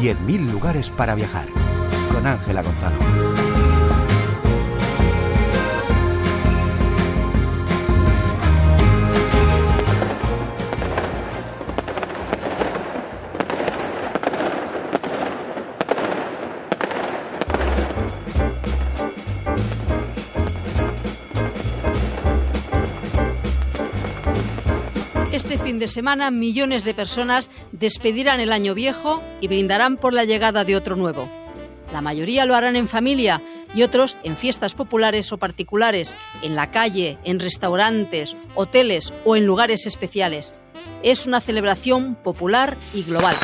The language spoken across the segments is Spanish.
10.000 lugares para viajar. Con Ángela Gonzalo. Este fin de semana millones de personas despedirán el año viejo y brindarán por la llegada de otro nuevo. La mayoría lo harán en familia y otros en fiestas populares o particulares, en la calle, en restaurantes, hoteles o en lugares especiales. Es una celebración popular y global.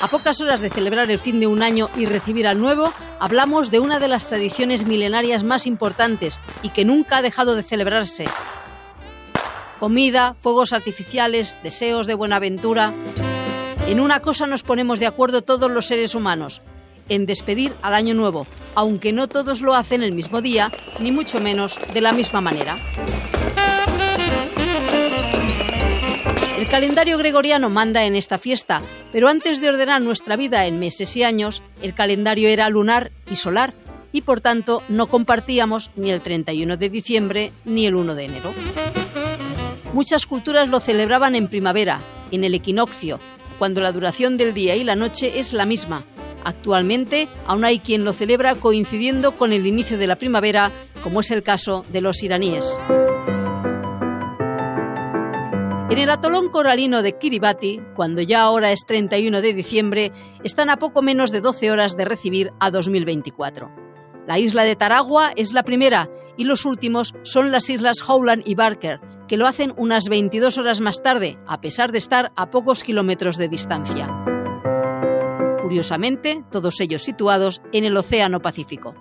A pocas horas de celebrar el fin de un año y recibir al nuevo, hablamos de una de las tradiciones milenarias más importantes y que nunca ha dejado de celebrarse, comida, fuegos artificiales, deseos de buena aventura. En una cosa nos ponemos de acuerdo todos los seres humanos, en despedir al año nuevo, aunque no todos lo hacen el mismo día, ni mucho menos de la misma manera. El calendario gregoriano manda en esta fiesta, pero antes de ordenar nuestra vida en meses y años, el calendario era lunar y solar, y por tanto no compartíamos ni el 31 de diciembre ni el 1 de enero. Muchas culturas lo celebraban en primavera, en el equinoccio, cuando la duración del día y la noche es la misma. Actualmente aún hay quien lo celebra coincidiendo con el inicio de la primavera, como es el caso de los iraníes. En el atolón coralino de Kiribati, cuando ya ahora es 31 de diciembre, están a poco menos de 12 horas de recibir a 2024. La isla de Taragua es la primera y los últimos son las islas Howland y Barker, que lo hacen unas 22 horas más tarde, a pesar de estar a pocos kilómetros de distancia. Curiosamente, todos ellos situados en el Océano Pacífico.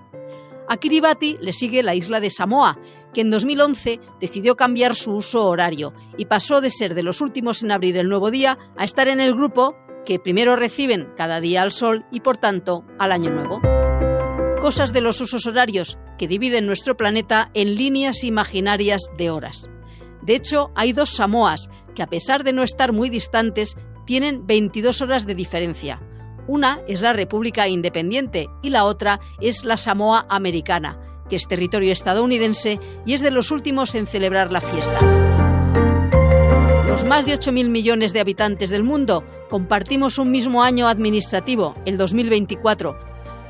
A Kiribati le sigue la isla de Samoa, que en 2011 decidió cambiar su uso horario y pasó de ser de los últimos en abrir el nuevo día a estar en el grupo que primero reciben cada día al sol y por tanto al año nuevo. Cosas de los usos horarios que dividen nuestro planeta en líneas imaginarias de horas. De hecho, hay dos Samoas que a pesar de no estar muy distantes, tienen 22 horas de diferencia. Una es la República Independiente y la otra es la Samoa Americana, que es territorio estadounidense y es de los últimos en celebrar la fiesta. Los más de 8.000 millones de habitantes del mundo compartimos un mismo año administrativo, el 2024,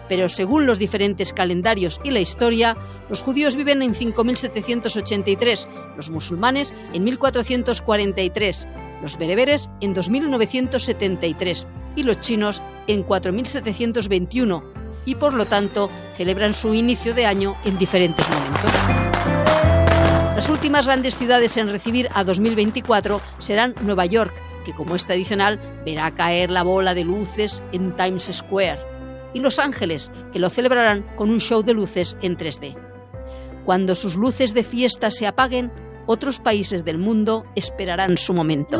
pero según los diferentes calendarios y la historia, los judíos viven en 5.783, los musulmanes en 1.443, los bereberes en 2.973 y los chinos en 4.721 y por lo tanto celebran su inicio de año en diferentes momentos. Las últimas grandes ciudades en recibir a 2024 serán Nueva York, que como es tradicional verá caer la bola de luces en Times Square, y Los Ángeles, que lo celebrarán con un show de luces en 3D. Cuando sus luces de fiesta se apaguen, otros países del mundo esperarán su momento.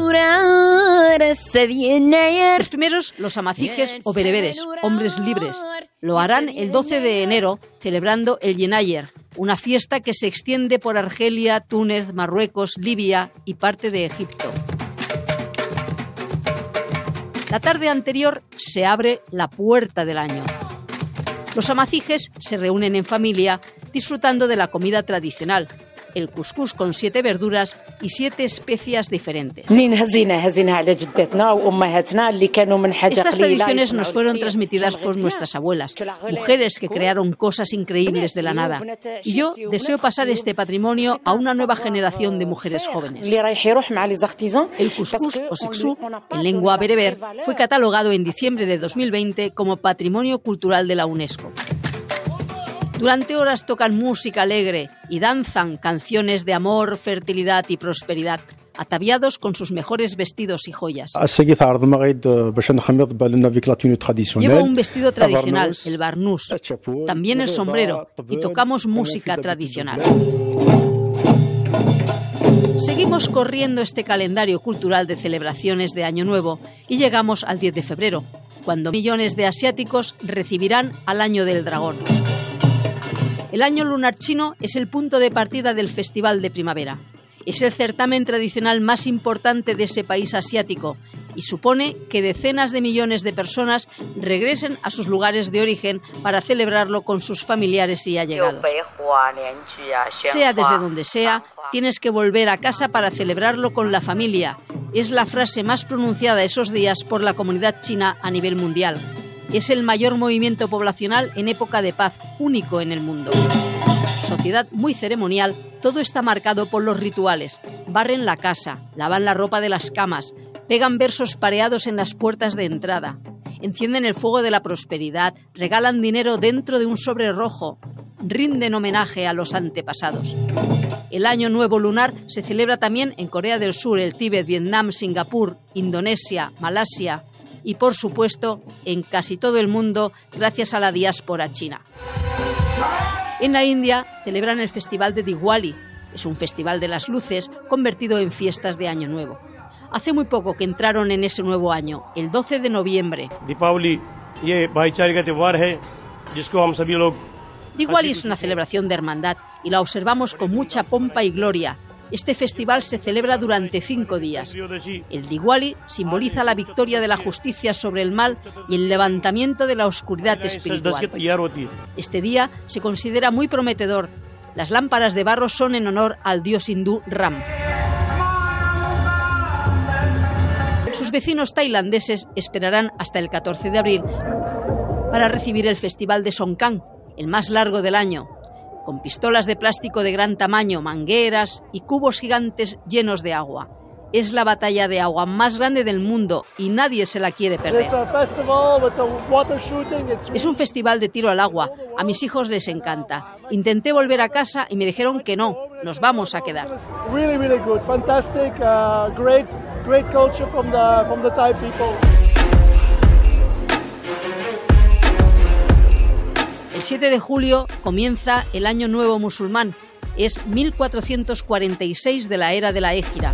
Los primeros, los amacijes o bereberes, hombres libres, lo harán el 12 de enero celebrando el Yenayer, una fiesta que se extiende por Argelia, Túnez, Marruecos, Libia y parte de Egipto. La tarde anterior se abre la puerta del año. Los amacijes se reúnen en familia disfrutando de la comida tradicional, el cuscús con siete verduras y siete especias diferentes. Estas tradiciones nos fueron transmitidas por nuestras abuelas, mujeres que crearon cosas increíbles de la nada. Y yo deseo pasar este patrimonio a una nueva generación de mujeres jóvenes. El cuscús o sixú, en lengua bereber, fue catalogado en diciembre de 2020 como Patrimonio Cultural de la UNESCO. Durante horas tocan música alegre y danzan canciones de amor, fertilidad y prosperidad, ataviados con sus mejores vestidos y joyas. Llevo un vestido tradicional, el barnús, también el sombrero, y tocamos música tradicional. Seguimos corriendo este calendario cultural de celebraciones de Año Nuevo y llegamos al 10 de febrero, cuando millones de asiáticos recibirán al Año del Dragón. El año lunar chino es el punto de partida del Festival de Primavera. Es el certamen tradicional más importante de ese país asiático y supone que decenas de millones de personas regresen a sus lugares de origen para celebrarlo con sus familiares y allegados. Sea desde donde sea, tienes que volver a casa para celebrarlo con la familia. Es la frase más pronunciada esos días por la comunidad china a nivel mundial. Es el mayor movimiento poblacional en época de paz, único en el mundo. Sociedad muy ceremonial, todo está marcado por los rituales. Barren la casa, lavan la ropa de las camas, pegan versos pareados en las puertas de entrada, encienden el fuego de la prosperidad, regalan dinero dentro de un sobre rojo, rinden homenaje a los antepasados. El Año Nuevo Lunar se celebra también en Corea del Sur, el Tíbet, Vietnam, Singapur, Indonesia, Malasia y, por supuesto, en casi todo el mundo gracias a la diáspora china. En la India celebran el Festival de Diwali. Es un festival de las luces convertido en fiestas de Año Nuevo. Hace muy poco que entraron en ese nuevo año, el 12 de noviembre. Diwali es una celebración de hermandad y la observamos con mucha pompa y gloria. Este festival se celebra durante cinco días. El Diwali simboliza la victoria de la justicia sobre el mal y el levantamiento de la oscuridad espiritual. Este día se considera muy prometedor. Las lámparas de barro son en honor al dios hindú Ram. Sus vecinos tailandeses esperarán hasta el 14 de abril para recibir el Festival de Songkran, el más largo del año, con pistolas de plástico de gran tamaño, mangueras y cubos gigantes llenos de agua. Es la batalla de agua más grande del mundo y nadie se la quiere perder. Es un festival de tiro al agua. A mis hijos les encanta. Intenté volver a casa y me dijeron que no, nos vamos a quedar. El 7 de julio comienza el Año Nuevo Musulmán. Es 1446 de la era de la Égira.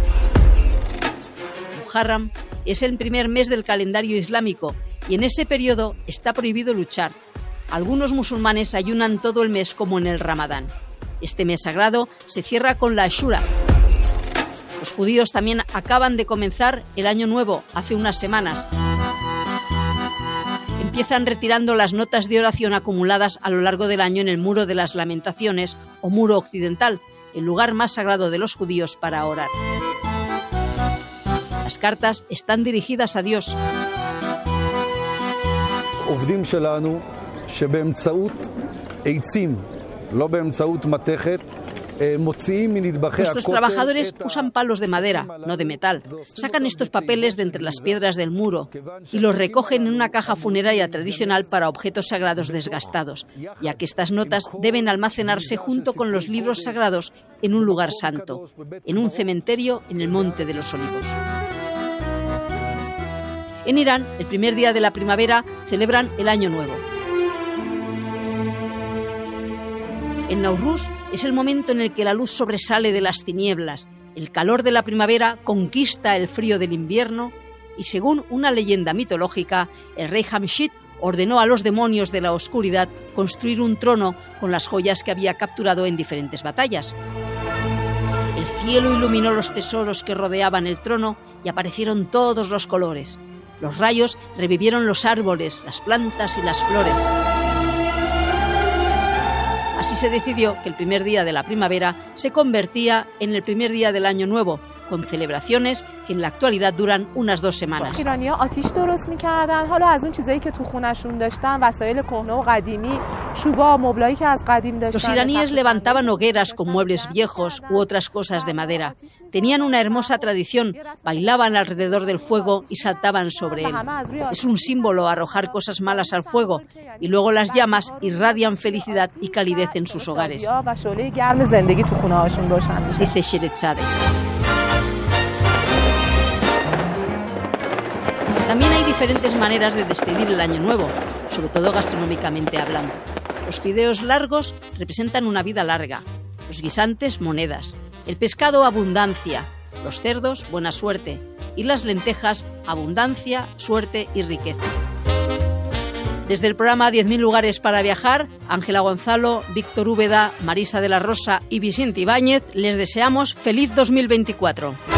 Muharram es el primer mes del calendario islámico y en ese periodo está prohibido luchar. Algunos musulmanes ayunan todo el mes como en el Ramadán. Este mes sagrado se cierra con la Ashura. Los judíos también acaban de comenzar el año nuevo hace unas semanas empiezan retirando las notas de oración acumuladas a lo largo del año en el Muro de las Lamentaciones o Muro Occidental, el lugar más sagrado de los judíos para orar. Las cartas están dirigidas a Dios. Eh, Nuestros trabajadores usan palos de madera, no de metal. Sacan estos papeles de entre las piedras del muro y los recogen en una caja funeraria tradicional para objetos sagrados desgastados, ya que estas notas deben almacenarse junto con los libros sagrados en un lugar santo, en un cementerio en el Monte de los Olivos. En Irán, el primer día de la primavera, celebran el Año Nuevo. En Nauruz es el momento en el que la luz sobresale de las tinieblas, el calor de la primavera conquista el frío del invierno y según una leyenda mitológica, el rey Hamshid ordenó a los demonios de la oscuridad construir un trono con las joyas que había capturado en diferentes batallas. El cielo iluminó los tesoros que rodeaban el trono y aparecieron todos los colores. Los rayos revivieron los árboles, las plantas y las flores. Así se decidió que el primer día de la primavera se convertía en el primer día del año nuevo, con celebraciones que en la actualidad duran unas dos semanas. Los iraníes levantaban hogueras con muebles viejos u otras cosas de madera. Tenían una hermosa tradición, bailaban alrededor del fuego y saltaban sobre él. Es un símbolo arrojar cosas malas al fuego y luego las llamas irradian felicidad y calidez en sus hogares. Dice Sherezade. También hay diferentes maneras de despedir el año nuevo, sobre todo gastronómicamente hablando. Los fideos largos representan una vida larga, los guisantes monedas, el pescado abundancia, los cerdos buena suerte y las lentejas abundancia, suerte y riqueza. Desde el programa 10.000 lugares para viajar, Ángela Gonzalo, Víctor Úbeda, Marisa de la Rosa y Vicente Ibáñez les deseamos feliz 2024.